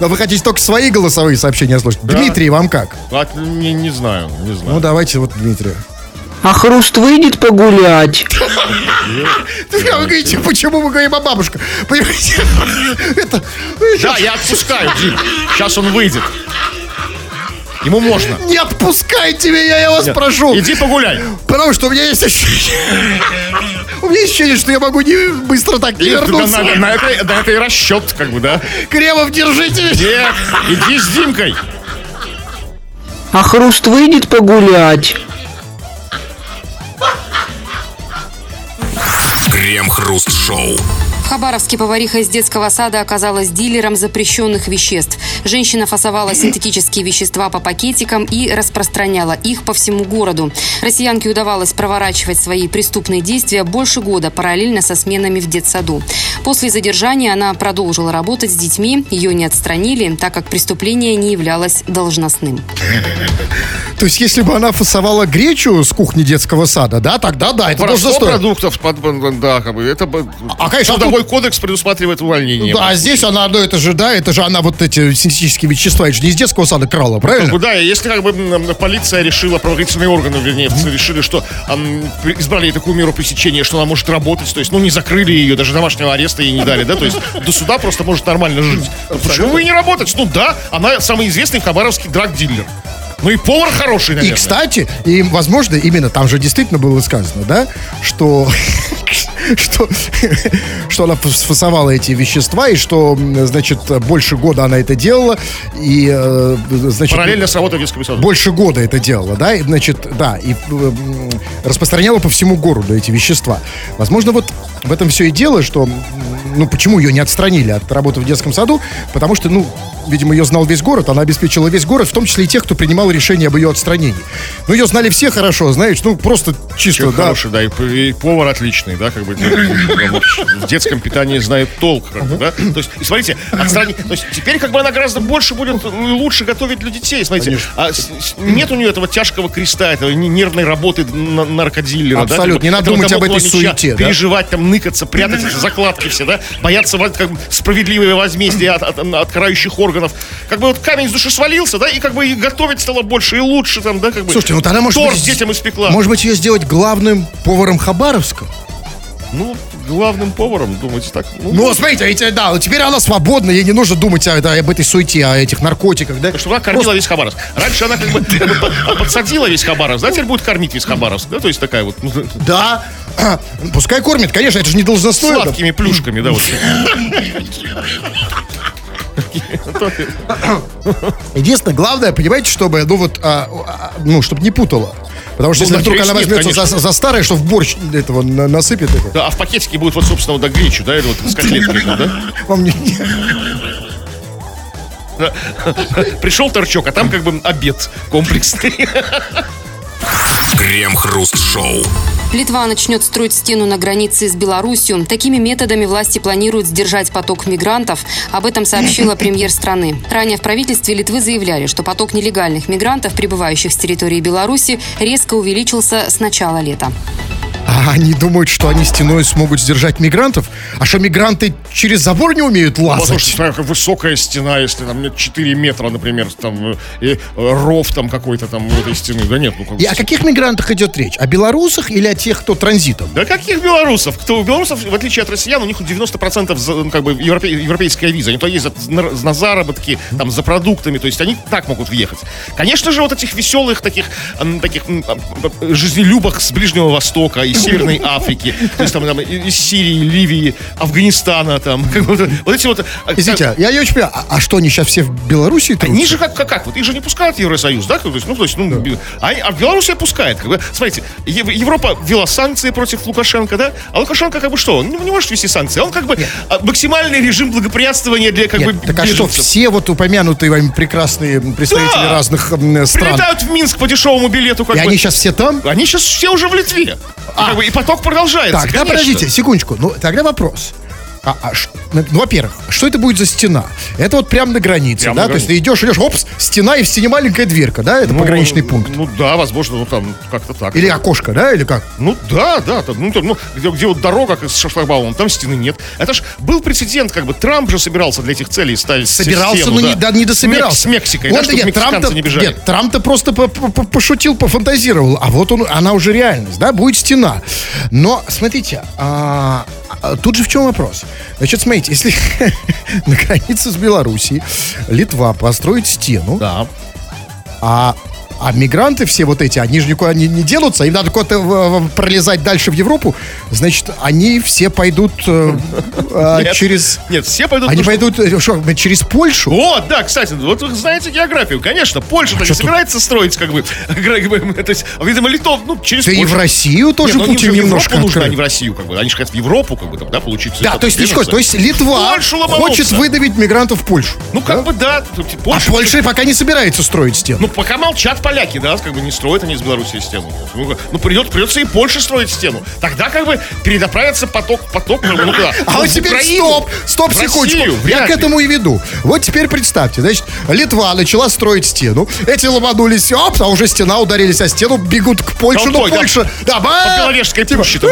Но <laughs> вы хотите только свои голосовые сообщения слушать. Дмитрий, вам как? Не не знаю, не Ну, знаю. давайте вот Дмитрия. А хруст выйдет погулять? Вы говорите, почему мы говорим о бабушках? Понимаете? Это... Да, я отпускаю, Дим. Сейчас он выйдет. Ему можно. Не отпускайте меня, я вас прошу. Иди погуляй. Потому что у меня есть ощущение... У меня есть ощущение, что я могу не быстро так не вернуться. на- на это, на это и расчет, как бы, да? Кремов, держите меня. Нет, иди с Димкой. А хруст выйдет погулять? Крем-хруст-шоу. В Хабаровске повариха из детского сада оказалась дилером запрещенных веществ. Женщина фасовала синтетические вещества по пакетикам и распространяла их по всему городу. Россиянке удавалось проворачивать свои преступные действия больше года, параллельно со сменами в детсаду. После задержания она продолжила работать с детьми, ее не отстранили, так как преступление не являлось должностным. То есть, если бы она фасовала гречу с кухни детского сада, да, тогда да, это должно стоить. продуктов, да, как бы, это бы... А, конечно, а Трудовой кодекс предусматривает увольнение. Да, а здесь она, ну это же, да, это же она вот эти синтетические вещества, это же не из детского сада крала, правильно? бы, да, если как бы полиция решила, правоохранительные органы, вернее, решили, что при- избрали ей такую меру пресечения, что она может работать, то есть, ну, не закрыли ее, даже домашнего ареста ей не дали, да, то есть до суда просто может нормально жить. Ну, Почему вы не работать? Ну да, она самый известный в Хабаровске драг-дилер. Ну и повар хороший, И, наверное. кстати, и, возможно, именно там же действительно было сказано, да, что, <laughs> что, <laughs> что она фас- фасовала эти вещества, и что, значит, больше года она это делала, и, э, значит... Параллельно с работой в детском саду. Больше года это делала, да, и, значит, да, и э, распространяла по всему городу эти вещества. Возможно, вот в этом все и дело, что, ну, почему ее не отстранили от работы в детском саду, потому что, ну, видимо, ее знал весь город, она обеспечила весь город, в том числе и тех, кто принимал решение об ее отстранении. Ну, ее знали все хорошо, знаешь, ну, просто чисто, Человек да. хороший, да, и, и повар отличный, да, как бы ну, в детском питании знает толк, как бы, да. То есть, и смотрите, отстрани- то есть теперь как бы она гораздо больше будет ну, лучше готовить для детей, смотрите. А нет у нее этого тяжкого креста, этого не- нервной работы на- наркодилера, да, Абсолютно. бы, Не надо думать об этой суете. Переживать, там, ныкаться, прятать закладки все, да, бояться как справедливое возмездие от- от карающих органов. Как бы вот камень с души свалился, да, и как бы и готовить стало больше, и лучше, там, да, как бы. Слушайте, ну тогда может Торт быть, детям испекла. Может быть, ее сделать главным поваром Хабаровска? Ну, главным поваром, думаете, так? Ну, вот смотрите, эти- да, теперь она свободна, ей не нужно думать о- да, об этой суете, о этих наркотиках, да? Чтобы она кормила весь Хабаровск. Раньше она как бы, <laughs> подсадила весь Хабаровск, да, теперь будет кормить весь Хабаровск, да, то есть такая вот <laughs> <clears throat> ну, Да, пускай кормит, конечно, это же не должностное. сладкими плюшками, да, вот. <laughs> Единственное, главное, понимаете, чтобы, ну вот, а, а, ну, чтобы не путала. Потому что Ну, если вдруг она нет, возьмется за, конечно. за старое, что в борщ этого на- насыпет его. Да, а в пакетике будет вот, собственно, вот, да, гречу, да, или вот с котлеткой, <laughs> да? Вам не- <laughs> Пришел торчок, а там как бы обед комплексный. <laughs> Крем-хруст-шоу. Литва начнет строить стену на границе с Беларусью. Такими методами власти планируют сдержать поток мигрантов. Об этом сообщила <laughs> премьер страны. Ранее в правительстве Литвы заявляли, что поток нелегальных мигрантов, прибывающих с территории Беларуси, резко увеличился с начала лета. А они думают, что они стеной смогут сдержать мигрантов? А что мигранты через забор не умеют Послушайте, лазать? смотри, какая высокая стена, если там нет 4 метра, например, там, э, и э, ров там какой-то там у этой стены. Да нет, ну как И о каких мигрантах идет речь? О белорусах или о тех, кто транзитом? Да каких белорусов? Кто у белорусов, в отличие от россиян, у них 90% за, ну, как бы европе- европейская виза. Они то ездят на, на заработки, там, за продуктами, то есть они так могут въехать. Конечно же, вот этих веселых таких, таких жизнелюбок с Ближнего Востока, из Северной Африки, то есть там, там из Сирии, Ливии, Афганистана, там, <laughs> как бы, вот эти вот... э, Извините, я не очень понимаю, а, а что, они сейчас все в Белоруссии трутся? Они же как, как, как, вот их же не пускают в Евросоюз, да? То есть, ну, то есть, ну, би- а, а Белоруссия пускает. Как бы. Смотрите, Ев- Европа ввела санкции против Лукашенко, да? А Лукашенко как бы что? Он не, не может вести санкции. Он как бы а, максимальный режим благоприятствования для как Нет, бы так а что, все вот упомянутые вами прекрасные представители Да. разных стран, Прилетают в Минск по дешевому билету. Как и бы. они сейчас все там? Они сейчас все уже в Литве. Как бы, и поток продолжается. Так, да, подождите, секундочку. Ну, тогда вопрос. А, а ш- ну, во-первых, что это будет за стена? Это вот прямо на границе, Прямо да? на То есть ты идешь, идешь, опс, стена и в стене маленькая дверка, да? Это Ну, пограничный пункт. Ну да, возможно, ну там как-то так. Или окошко, да? Или как? Ну да, да, там, ну, там, ну, где, где вот дорога с шлагбаумом, там стены нет. Это ж был прецедент, как бы Трамп же собирался для этих целей ставить Собирался, стену, но не, да, не дособирался. С, Мек- с Мексикой, Он- да, нет, Трамп-то, не бежали. Нет, Трамп-то просто по- по- по- пошутил, пофантазировал. А вот он, она уже реальность, да? Будет стена. Но, смотрите, а, а, тут же в чем вопрос? Значит, смотрите, если <laughs> на границе с Белоруссией Литва построит стену, Да. а, а мигранты все вот эти, они же никуда не, не денутся, им надо куда-то пролезать дальше в Европу, значит, они все пойдут э, а, Нет. через... Нет, все пойдут... Они пойдут, э, что, через Польшу? Вот, да, кстати, вот вы знаете географию. Конечно, Польша не А тут? собирается строить, <laughs> как бы, то есть, видимо, Литов, ну, через Да и Польшу. в Россию тоже Нет, ну, они Путин немножко Европу нужны, а не в Россию, как бы. Они же хотят в Европу, как бы, там, да, получить... Да, то есть, не то есть Литва хочет выдавить мигрантов в Польшу. Ну, как бы, да. тут А Польша- Польша пока не собирается строить стену. Ну, пока молчат поляки, да, как бы не строят они из Беларуси стену. Ну, ну придет, придется и Польше строить стену. Тогда как бы перенаправится поток, поток, как бы, ну куда? А вот теперь Украину, стоп, стоп, секундочку. Я к этому и веду. Вот теперь представьте, значит, Литва начала строить стену, эти ломанулись, оп, а уже стена ударились о стену, бегут к Польше, ну. Польша, да, По Беловежской типа, пуще, там,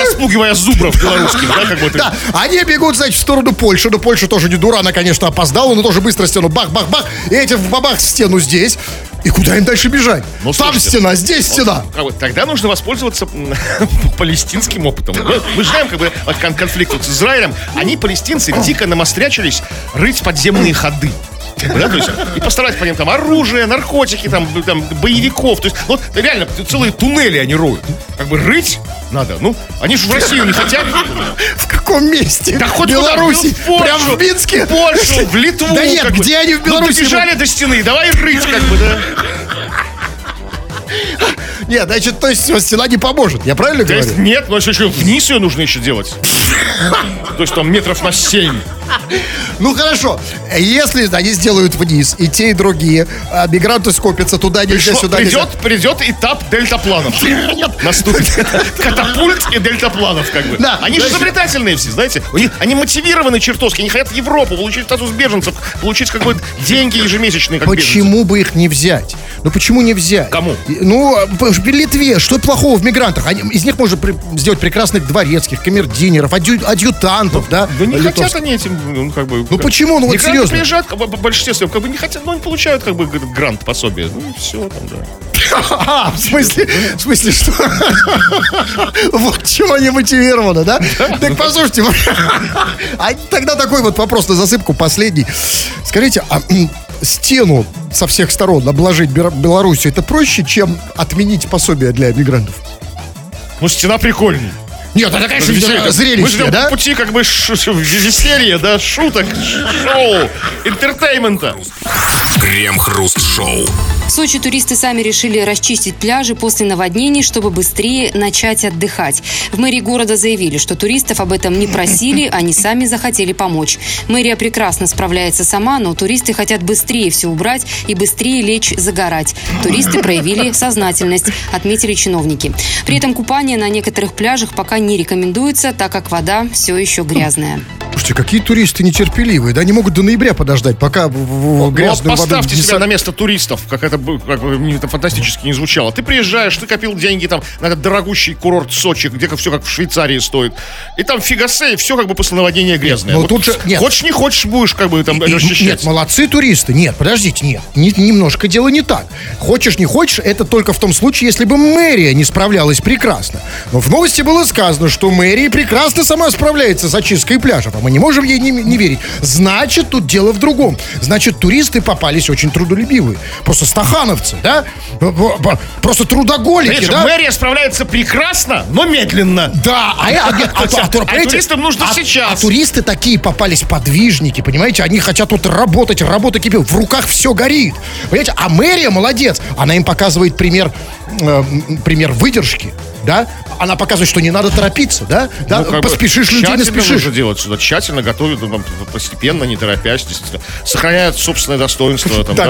распугивая зубров белорусских, да, как бы. Да, они бегут, значит, в сторону Польши. Но Польша тоже не дура, она, конечно, опоздала, но тоже быстро стену бах-бах-бах. И эти в бабах стену здесь. И куда им дальше бежать? Ну, Там слушайте, стена, здесь стена. Как бы, Тогда нужно воспользоваться <laughs> палестинским опытом. Мы, мы знаем, как бы, вот кон- конфликт вот с Израилем. Они, палестинцы, дико намострячились рыть подземные ходы. То есть, и постарать по ним там оружие, наркотики, там, там, боевиков. То есть, вот реально целые туннели они роют. Как бы рыть надо. Ну, они же в Россию не хотят. В каком месте? Да хоть в Беларуси. куда, в Польшу, Прям в Минске. В Польшу, в Литву. Да нет, как бы. где они в Беларуси? Ну, добежали до стены, давай рыть, как бы, да. Нет, значит, то есть стена не поможет. Я правильно То говорю? есть нет, но еще вниз ее нужно еще делать. То есть там метров на 7. Ну хорошо, если они сделают вниз, и те, и другие, а мигранты скопятся туда нельзя, сюда придет, нельзя. придет этап дельтапланов. Наступит. <laughs> Катапульт и дельтапланов, как бы. Да, они же изобретательные все, знаете. Они мотивированы чертовски, они хотят Европу, получить статус беженцев, получить какой-то деньги ежемесячные. Почему бы их не взять? Ну почему не взять? Кому? Ну, в в Литве, что плохого в мигрантах? Они- из них можно при- сделать прекрасных дворецких, камердинеров, адью- адъютантов, да? Да не литовских. хотят они этим, ну, как бы... Ну, почему? Ну, вот серьезно. приезжают, как в большинстве как бы не хотят, ну, не получают, как бы, грант, пособие. Ну, и все там, да. А, в смысле, в смысле, что? Вот чего они мотивированы, да? Так послушайте, а тогда такой вот вопрос на засыпку последний. Скажите, а стену со всех сторон обложить Белоруссию, это проще, чем отменить пособие для мигрантов? Ну, стена прикольней. Нет, это, конечно, Веселье. Мы зрелище, живем да? по пути как бы ш- ш- веселья, да, шуток, шоу, entertainment а. Крем-хруст-шоу. В Сочи туристы сами решили расчистить пляжи после наводнений, чтобы быстрее начать отдыхать. В мэрии города заявили, что туристов об этом не просили, они сами захотели помочь. Мэрия прекрасно справляется сама, но туристы хотят быстрее все убрать и быстрее лечь загорать. Туристы проявили сознательность, отметили чиновники. При этом купание на некоторых пляжах пока не рекомендуется, так как вода все еще грязная. Слушайте, какие туристы нетерпеливые, да? Они могут до ноября подождать, пока в- в- в Ну, грязную воду поставьте себя на место туристов, как это, как это фантастически не звучало. Ты приезжаешь, ты копил деньги там на этот дорогущий курорт Сочи, где все как в Швейцарии стоит. И там фигасе, и все как бы после наводнения грязное. но Вот тут же- нет. Хочешь, не хочешь, будешь как бы там И- расчищать. Нет, молодцы туристы. Нет, подождите, нет. Не- немножко дело не так. Хочешь, не хочешь, это только в том случае, если бы мэрия не справлялась прекрасно. Но в новости было сказано, что мэрия прекрасно сама справляется с очисткой пляжев. А Мы не можем ей не, не верить. Значит, тут дело в другом. Значит, туристы попались очень трудолюбивые. Просто стахановцы, да? Просто трудоголики, Видишь, да? мэрия справляется прекрасно, но медленно. Да, а, я- а, <laughs> нет, а, а, А понимаете, туристам нужно а- сейчас. А туристы такие попались подвижники, понимаете? Они хотят тут работать, работа кипит, в руках все горит. Понимаете? А мэрия молодец. Она им показывает пример, э, пример выдержки, да? Она показывает, что не надо торопиться, да? да? Ну, бы Поспешишь, людей не спешишь. нужно делать сюда. Тщательно готовят, ну, постепенно, не торопясь. Сохраняют собственное достоинство. Там, да,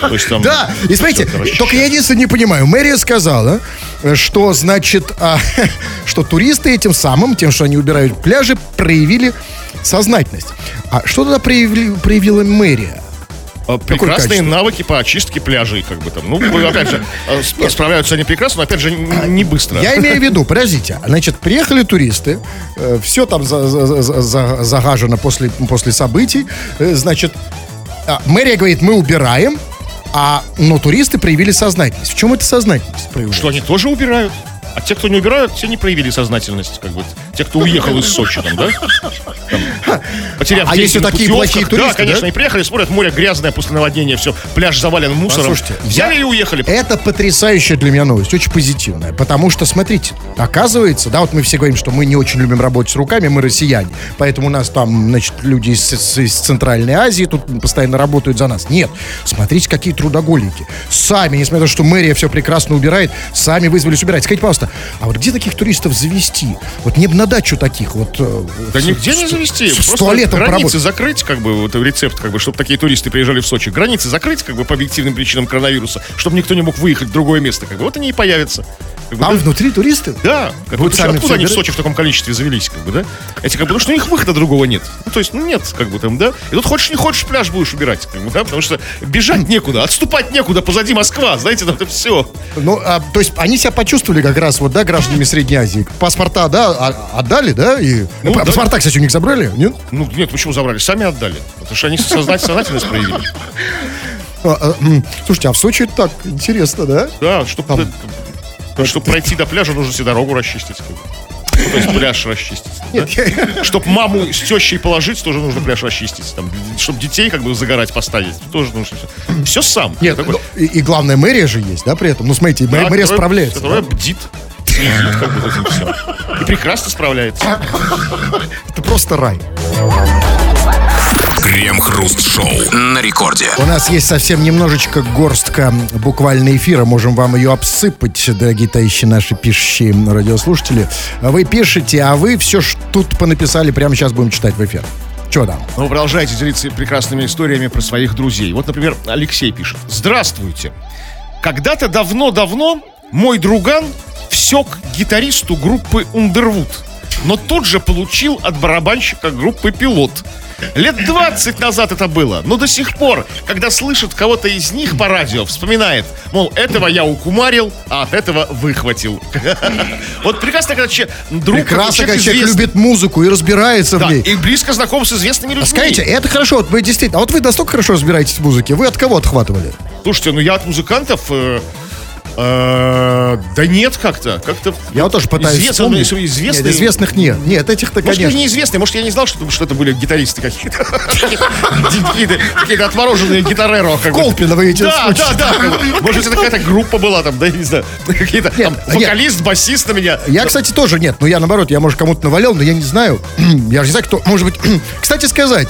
то есть, там, Да, и смотрите, только я единственное не понимаю. Мэрия сказала, что, значит, а, <laughs> что туристы этим самым, тем, что они убирают пляжи, проявили сознательность. А что тогда проявили- проявила мэрия? А, Прекрасные навыки по очистке пляжей, как бы там. Ну, опять же, э, сп- справляются они прекрасно, но опять же, не быстро. Я имею в виду, <laughs> подождите, значит, приехали туристы, все там за- за- за- за- загажено после, после событий, э, значит, а, мэрия говорит, мы убираем, а, но туристы проявили сознательность. В чем эта сознательность проявилась? Что они тоже убирают. А те, кто не убирают, те не проявили сознательность, как бы. Те, кто уехал из Сочи, там, да? Там, потеряв А если такие плохие туристы, Да, конечно, да? и приехали, смотрят, море грязное после наводнения, все, пляж завален мусором. Послушайте, Взяли я- и уехали. Это потрясающая для меня новость, очень позитивная. Потому что, смотрите, оказывается, да, вот мы все говорим, что мы не очень любим работать с руками, мы россияне. Поэтому у нас там, значит, люди из, из- из Центральной Азии тут постоянно работают за нас. Нет, смотрите, какие трудоголики. Сами, несмотря на то, что мэрия все прекрасно убирает, сами вызвались убирать. Скажите, пожалуйста, а вот где таких туристов завести? Вот не бы на дачу таких вот... э, Да с- нигде с- не завести. С, с Просто туалетом границы поработать. закрыть, как бы, вот рецепт, как бы, чтобы такие туристы приезжали в Сочи. Границы закрыть, как бы, по объективным причинам коронавируса, чтобы никто не мог выехать в другое место, как бы. Вот они и появятся. Как бы, Там да, внутри туристы? Да, как Будут бы, сами откуда они в? Сочи в таком количестве завелись, как бы, да? Эти, как бы, ну что у них выхода другого нет. Ну, то есть, ну, нет, как бы там, да? И тут хочешь не хочешь, пляж будешь убирать, как бы, да? Потому что бежать некуда, отступать некуда, позади Москва, знаете, там это все. Ну, а, то есть они себя почувствовали как раз, вот, да, гражданами Средней Азии. Паспорта, да, а- отдали, да? И... Ну, да. Паспорта, кстати, у них забрали, нет? Ну, нет, почему забрали? Сами отдали. Потому что они сознательность проявили. А, а, слушайте, а в Сочи так интересно, да? Да, чтобы чтобы пройти до пляжа, нужно себе дорогу расчистить. То есть пляж расчистить. Нет, я- Чтобы маму с тещей положить, тоже нужно пляж расчистить. Там, чтобы детей как бы загорать поставить, тоже нужно все. Сам. Нет, Такой, и, и главное, мэрия же есть, да, при этом. Ну, смотрите, мэ- да, мэрия которая- справляется. Которая да? бдит, следит, как бы этим все. И прекрасно справляется. Это просто рай. Крем-хруст-шоу на рекорде. У нас есть совсем немножечко горстка буквально эфира. Можем вам ее обсыпать, дорогие товарищи наши пишущие радиослушатели. Вы пишете, а вы все что тут понаписали, прямо сейчас будем читать в эфир. Че там? Вы продолжаете делиться прекрасными историями про своих друзей. Вот, например, Алексей пишет. Здравствуйте. Когда-то давно-давно мой друган всек гитаристу группы Underwood, но тут же получил от барабанщика группы Пилот. Лет 20 назад это было, но до сих пор, когда слышит кого-то из них по радио, вспоминает, мол, этого я укумарил, а от этого выхватил. <laughs> Вот прекрасно, когда друг Прекрасно, когда человек любит музыку и разбирается в ней. и близко знаком с известными людьми. А Скажите, это хорошо, вот вы действительно, а вот вы настолько хорошо разбираетесь в музыке, вы от кого отхватывали? Слушайте, ну я от музыкантов... э, да нет как-то. Как-то Я вот тоже пытаюсь известные, вспомнить. известные. Нет, известных нет. Нет, этих-то, Может, конечно. и неизвестные, может, я не знал, что, что это были гитаристы какие-то. Какие-то отмороженные гитареро. Колпина вы эти Да, да, да. Может, это какая-то группа была там, да, не знаю. Какие-то вокалист, басист на меня. Я, кстати, тоже нет. Ну, я наоборот, я, может, кому-то навалял, но я не знаю. <clears throat> я же не знаю, кто. Может быть, <clears throat> кстати сказать.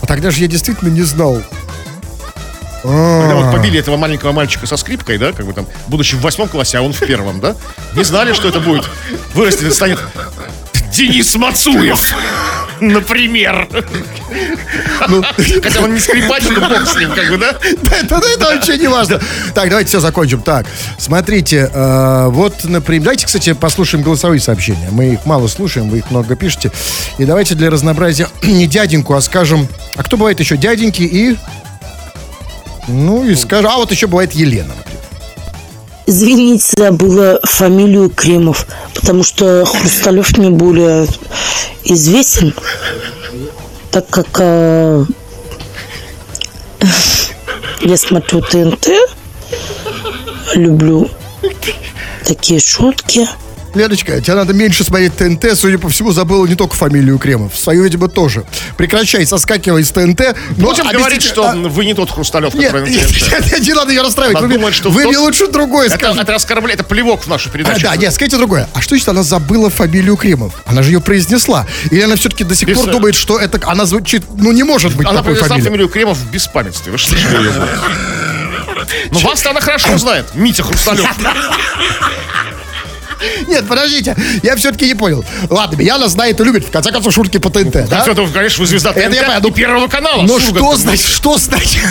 А тогда же я действительно не знал. Когда вот побили этого маленького мальчика со скрипкой, да, как бы там, будучи в восьмом классе, а он в первом, да, не знали, что это будет. Вырастет станет Денис Мацуев, например. Ну, Хотя он не скрипач, но бог с ним, как бы, да? это, это вообще не важно. Так, давайте все закончим. Так, смотрите, э, вот, например, давайте, кстати, послушаем голосовые сообщения. Мы их мало слушаем, вы их много пишете. И давайте для разнообразия <clears throat> не дяденьку, а скажем, а кто бывает еще дяденьки и... Ну, и скажем, а вот еще бывает Елена, например. Извините, забыла фамилию Кремов, потому что Хрусталев мне более известен, так как э, я смотрю ТНТ, люблю такие шутки. Леночка, тебе надо меньше смотреть ТНТ. Судя по всему, забыла не только фамилию Кремов. Свою, видимо, тоже. Прекращай, соскакивай с ТНТ. но Будем говорить, объясните- что а, вы не тот Хрусталев, Нет, который на нет, ТНТ. нет, не надо ее расстраивать. Она Вы, думает, что вы в мне тот- лучше другое Это, скажите. это оскорбляет, это плевок в нашу А, передачу. да, нет, скажите другое. А что если она забыла фамилию Кремов? Она же ее произнесла. Или она все-таки до сих Без- пор думает, что это она звучит, ну не может быть Она такой произнесла фамилии. фамилию Кремов в беспамятстве. Вы что ее голос? Ну, вас-то она хорошо знает. Митя Хрусталев. <laughs> Нет, подождите, я все-таки не понял. Ладно, меня она знает и любит, в конце концов, шутки по ТНТ, да? Это, конечно, вы звезда Это я ТНТ понял. и Первого канала. Но с что значит, что значит,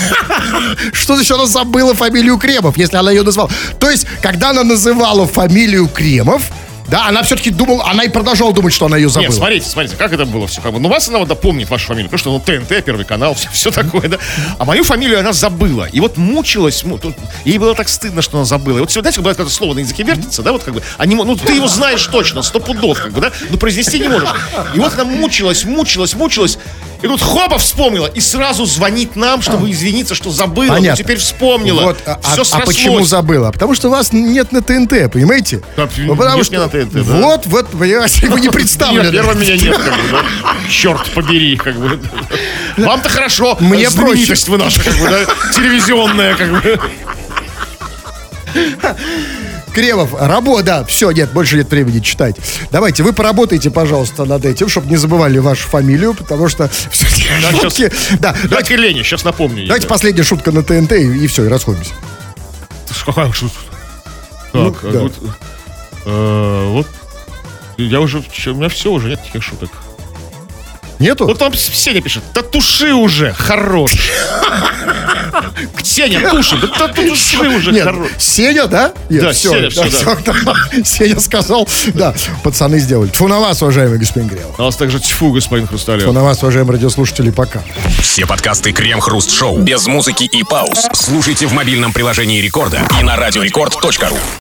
что значит она забыла фамилию Кремов, если она ее назвала? То есть, когда она называла фамилию Кремов, да, она все-таки думала, она и продолжала думать, что она ее забыла. Нет, смотрите, смотрите, как это было все. Как бы. Ну, вас она вот помнит вашу фамилию, потому что ну, ТНТ, Первый канал, <laughs> все, все такое, да. А мою фамилию она забыла. И вот мучилась, му- тут- ей было так стыдно, что она забыла. И вот знаете, когда слово на языке вертится, да, вот как бы, они, мо- ну, ты его знаешь точно, сто пудов, как бы, да, но произнести не можешь. И вот она мучилась, мучилась, мучилась, и тут хопа вспомнила, и сразу звонит нам, чтобы извиниться, что забыла, Понятно. но теперь вспомнила. Вот, а, Все а- а почему забыла? Потому что вас нет на ТНТ, понимаете? Да, Ну, потому что на ТНТ, да. Вот, вот, понимаете, вы не представлены. первого меня нет, как бы, да. <laughs> Черт побери, как бы. Вам-то хорошо. Мне Знаменитость вы наша, как бы, да, телевизионная, как бы. <laughs> Кремов, работа, да, все, нет, больше нет времени читать. Давайте, вы поработайте, пожалуйста, над этим, чтобы не забывали вашу фамилию, потому что <laughs> все-таки Да, шутки... Да, давайте, Давайте Лене, сейчас напомню. давайте да. последняя шутка на ТНТ, и, и все, и расходимся. Какая шутка? Ну, Так, а да. вот, э, вот, я уже, у меня все уже, нет таких шуток. Нету? Вот там Сеня пишет, да туши уже, хорош. <laughs> Сеня, туши, да туши уже, Нет, хорош. Сеня, да? Нет, Да, Сеня, всё, да. Сеня сказал, да, пацаны сделали. Тьфу на вас, уважаемый господин Грел. У нас также тьфу, господин Тьфу Хрусталев. на вас, уважаемые радиослушатели, пока. Все подкасты Крем-Хруст Шоу без музыки и пауз. Слушайте в мобильном приложении Рекорда и на радиорекорд.ру.